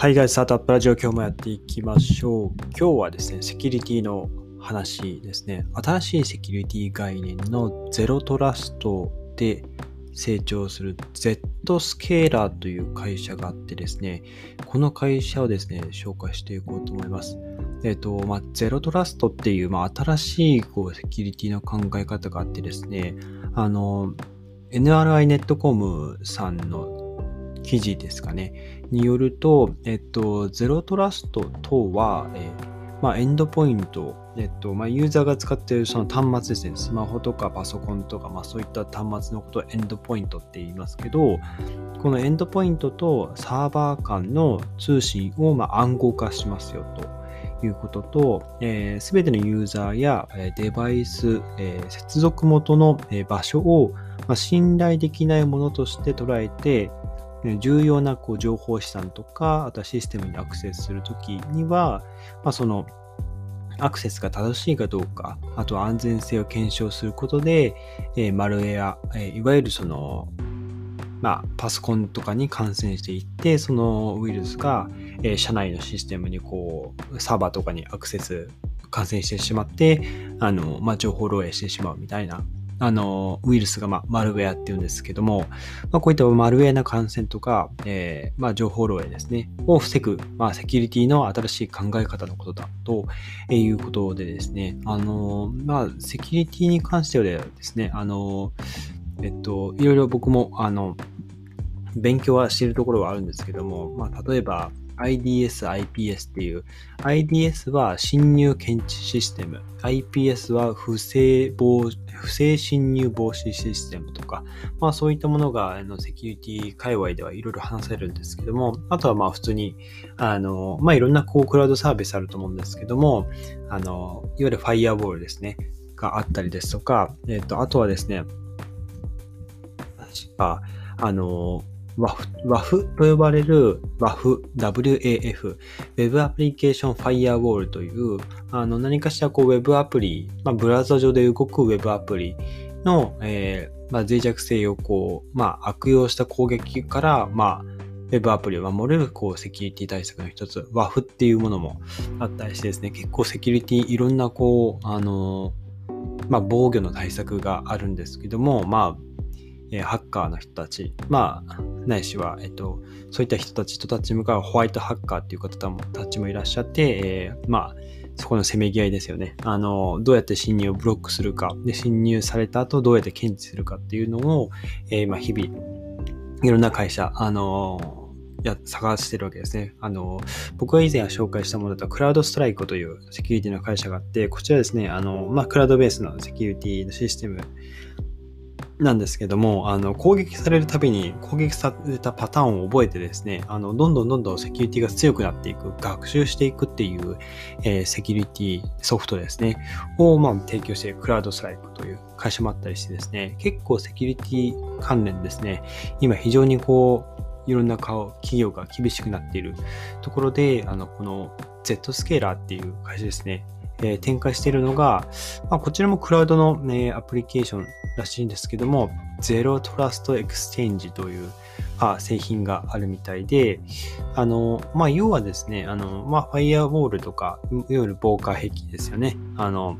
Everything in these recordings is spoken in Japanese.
海外スタートアップラジオ今日もやっていきましょう。今日はですね、セキュリティの話ですね。新しいセキュリティ概念のゼロトラストで成長する Z スケーラーという会社があってですね、この会社をですね、紹介していこうと思います。えっ、と、まあ、ゼロトラストっていう、まあ、新しいこうセキュリティの考え方があってですね、あの、NRI ネットコムさんの記事ですかね、によると、えっと、ゼロトラストとは、えーまあ、エンドポイント、えっと、まあ、ユーザーが使っているその端末ですね、スマホとかパソコンとか、まあ、そういった端末のことをエンドポイントって言いますけど、このエンドポイントとサーバー間の通信をま暗号化しますよと。いうことと、す、えー、べ、てのユーザーや、デバイス、えー、接続元の、場所を、まあ信頼できないものとして捉えて、重要なこう情報資産とか、あとはシステムにアクセスするときには、まあ、そのアクセスが正しいかどうか、あとは安全性を検証することで、えー、マルウェア、えー、いわゆるその、まあ、パソコンとかに感染していって、そのウイルスが、えー、社内のシステムにこう、サーバーとかにアクセス、感染してしまって、あの、まあ、情報漏洩してしまうみたいなあの、ウイルスが、まあ、マルウェアっていうんですけども、まあ、こういったマルウェアな感染とか、えー、まあ、情報漏洩ですね、を防ぐ、まあ、セキュリティの新しい考え方のことだということでですね、あの、まあ、セキュリティに関してはですね、あの、えっと、いろいろ僕も、あの、勉強はしているところはあるんですけども、まあ、例えば、IDS、IPS っていう、IDS は侵入検知システム、IPS は不正防不正侵入防止システムとか、まあそういったものがあのセキュリティ界隈ではいろいろ話されるんですけども、あとはまあ普通に、あの、まあいろんなこうクラウドサービスあると思うんですけども、あの、いわゆるファイアボールですね、があったりですとか、えっ、と、あとはですね、確か、あの、WAF と呼ばれる WAF、WAF、Web アプリケーションファイアウォールという、あの何かしらこう Web アプリ、まあ、ブラウザ上で動く Web アプリの、えーまあ、脆弱性をこう、まあ、悪用した攻撃から、まあ、Web アプリを守れるこうセキュリティ対策の一つ、WAF っていうものもあったりしてですね、結構セキュリティいろんなこう、あのまあ、防御の対策があるんですけども、まあ、えハッカーの人たち、まあ、ないしは、えっと、そういった人たちとたち向かうホワイトハッカーっていう方たちもいらっしゃって、えー、まあ、そこのせめぎ合いですよね。あの、どうやって侵入をブロックするか、で、侵入された後どうやって検知するかっていうのを、えー、まあ、日々、いろんな会社、あのや、探してるわけですね。あの、僕が以前紹介したものだと、クラウドストライクというセキュリティの会社があって、こちらですね、あの、まあ、クラウドベースのセキュリティのシステムなんですけども、あの、攻撃されるたびに攻撃されたパターンを覚えてですね、あの、どんどんどんどんセキュリティが強くなっていく、学習していくっていう、えー、セキュリティソフトですね、を、まあ、提供しているクラウドスライクという会社もあったりしてですね、結構セキュリティ関連ですね、今非常にこう、いろんな顔、企業が厳しくなっているところで、あの、この Z スケーラーっていう会社ですね、え、展開しているのが、まあ、こちらもクラウドの、ね、アプリケーションらしいんですけども、 Zero Trust Exchange という、あ、製品があるみたいで、あの、まあ、要はですね、あの、まあ、ファイアウォールとか、いわゆる防火壁ですよね。あの、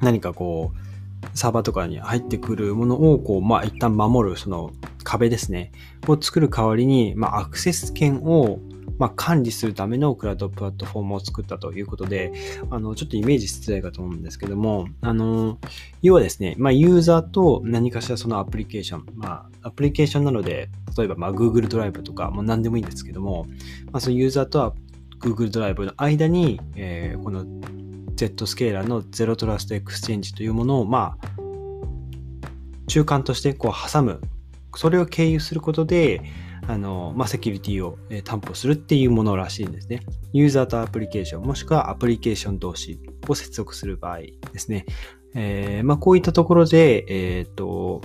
何かこう、サーバーとかに入ってくるものを、こう、まあ、一旦守る、その壁ですね、を作る代わりに、まあ、アクセス権を、まあ、管理するためのクラウドプラットフォームを作ったということで、あの、ちょっとイメージしづらいかと思うんですけども、あの、要はですね、まあ、ユーザーと何かしらそのアプリケーション、まあ、アプリケーションなので、例えば、まあ、Google ドライブとか、まあ、何でもいいんですけども、まあ、そのユーザーと Google ドライブの間に、えー、この Z スケーラーのゼロトラストエクスチェンジというものを、まあ、中間としてこう挟む。それを経由することで、あの、まあ、セキュリティを担保するっていうものらしいんですね。ユーザーとアプリケーション、もしくはアプリケーション同士を接続する場合ですね。えー、まあ、こういったところで、えっ、と、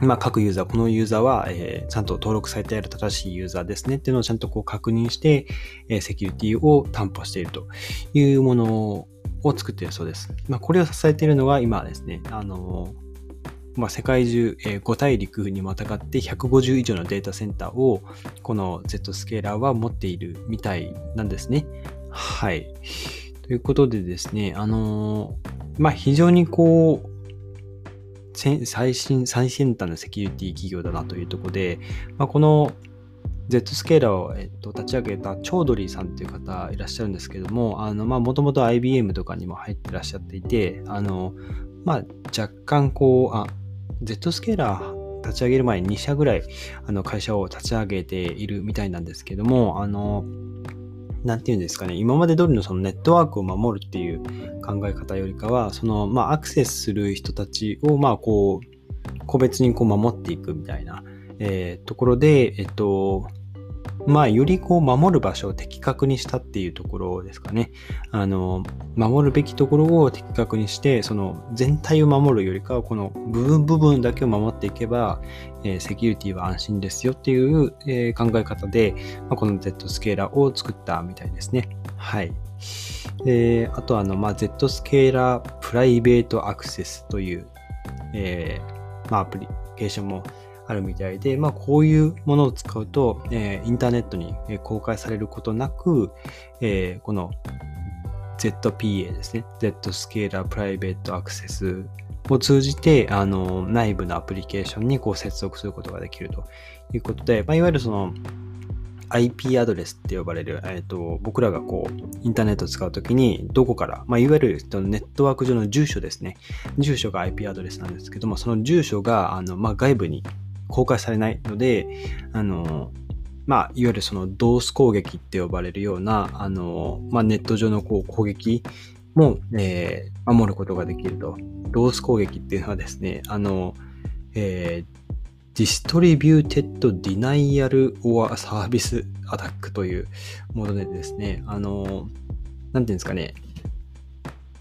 まあ、各ユーザー、このユーザーは、えー、ちゃんと登録されている正しいユーザーですねっていうのをちゃんとこう確認して、えー、セキュリティを担保しているというものを作っているそうです。まあ、これを支えているのが今ですね、あのまあ、世界中、えー、5大陸にまたがって150以上のデータセンターをこの Z スケーラーは持っているみたいなんですね。はい。ということでですね、あのー、まあ、非常にこう、最新、最先端のセキュリティ企業だなというところで、まあ、この Z スケーラーを、えっと、立ち上げたチョードリーさんっていう方いらっしゃるんですけども、まあ、もともと IBM とかにも入ってらっしゃっていて、あの、まあ、若干こう、あ、Z スケーラー立ち上げる前に2社ぐらい、あの、会社を立ち上げているみたいなんですけども、あの、なんていうんですかね、今まで通りのそのネットワークを守るっていう考え方よりかは、その、まあ、アクセスする人たちを、まあ、こう、個別にこう守っていくみたいな、えー、ところで、えっと、まあ、よりこう守る場所を的確にしたっていうところですかね。あの、守るべきところを的確にして、その全体を守るよりかは、この部分部分だけを守っていけば、えー、セキュリティは安心ですよっていう、えー、考え方で、まあ、この Z スケーラーを作ったみたいですね。はい。で、あとあの、まあ、Z スケーラープライベートアクセスという、えー、まあ、アプリケーションもあるみたいで、まあ、こういうものを使うと、えー、インターネットに公開されることなく、えー、この ZPA ですね。Z スケーラープライベートアクセスを通じて、あの、内部のアプリケーションにこう接続することができるということで、まあ、いわゆるその、IP アドレスって呼ばれる、えーと、僕らがこうインターネットを使うときにどこから、まあ、いわゆるネットワーク上の住所ですね住所が IP アドレスなんですけどもその住所があの、まあ、外部に公開されないので、あの、まあ、いわゆるそのドース攻撃って呼ばれるような、あの、まあ、ネット上のこう攻撃も、えー、守ることができると。ドース攻撃っていうのはですね、あの、えー、Distributed Denial or Service Attack というものでですね、あの、なんていうんですかね、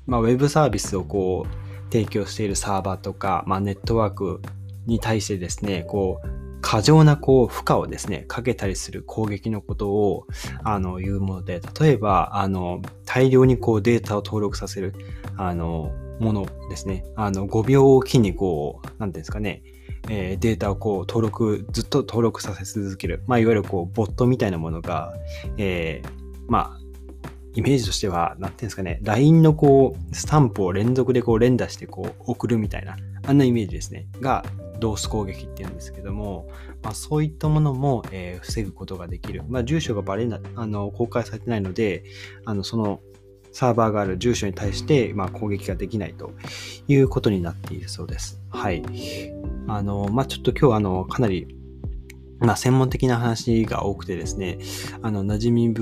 まあ、ウェブサービスをこう、提供しているサーバーとか、まあ、ネットワークに対してですね、こう、過剰なこう負荷をですね、かけたりする攻撃のことを、あの、言うもので、例えば、あの、大量にこうデータを登録させる、あの、ものですね。あの、5秒おきにこう、なんていうんですかね、えー、データをこう登録、ずっと登録させ続ける。まあ、いわゆるこう、ボットみたいなものが、えー、まあ、イメージとしては、なんていうんですかね、LINE のこう、スタンプを連続でこう連打してこう送るみたいな、あんなイメージですね。が、ドース攻撃っていうんですけども、まあ、そういったものも、えー、防ぐことができる。まあ、住所がバレな、あの、公開されてないので、あの、その、サーバーがある住所に対して、まあ、攻撃ができないということになっているそうです。はい。あの、まあ、ちょっと今日あの、かなり、まあ、専門的な話が多くてですね、あの、馴染み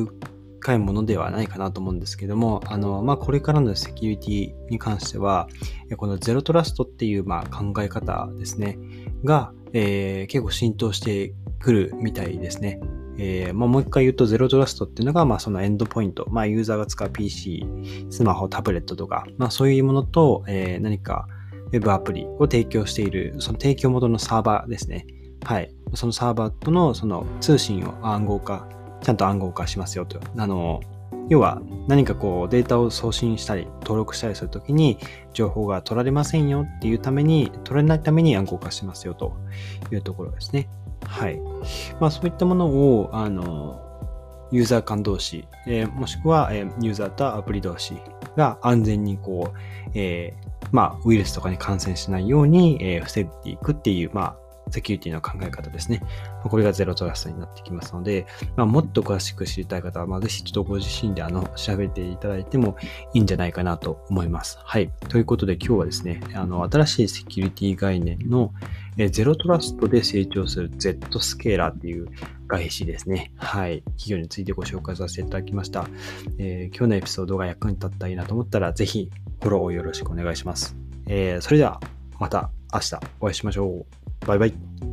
深いものではないかなと思うんですけども、あの、まあ、これからのセキュリティに関しては、このゼロトラストっていう、ま、考え方ですね、が、えー、結構浸透してくるみたいですね。えーまあ、もう一回言うと、ゼロトラストっていうのが、まあ、そのエンドポイント、まあ、ユーザーが使う PC、スマホ、タブレットとか、まあ、そういうものと、えー、何か Web アプリを提供している、その提供元のサーバーですね。はい。そのサーバーとのその通信を暗号化、ちゃんと暗号化しますよと。あの、要は何かこうデータを送信したり登録したりするときに情報が取られませんよっていうために、取れないために暗号化しますよというところですね。はい。まあそういったものを、あの、ユーザー間同士、えー、もしくは、えー、ユーザーとアプリ同士が安全にこう、えー、まあウイルスとかに感染しないように、えー、防いでいくっていう、まあセキュリティの考え方ですね。これがゼロトラストになってきますので、まあ、もっと詳しく知りたい方は、まあ、ぜひちょっとご自身であの調べていただいてもいいんじゃないかなと思います。はい。ということで今日はですね、あの新しいセキュリティ概念のえゼロトラストで成長する Z スケーラーっていう外資ですね。はい。企業についてご紹介させていただきました。えー、今日のエピソードが役に立ったらいいなと思ったら、ぜひフォローをよろしくお願いします。えー、それではまた明日お会いしましょう。バイバイ。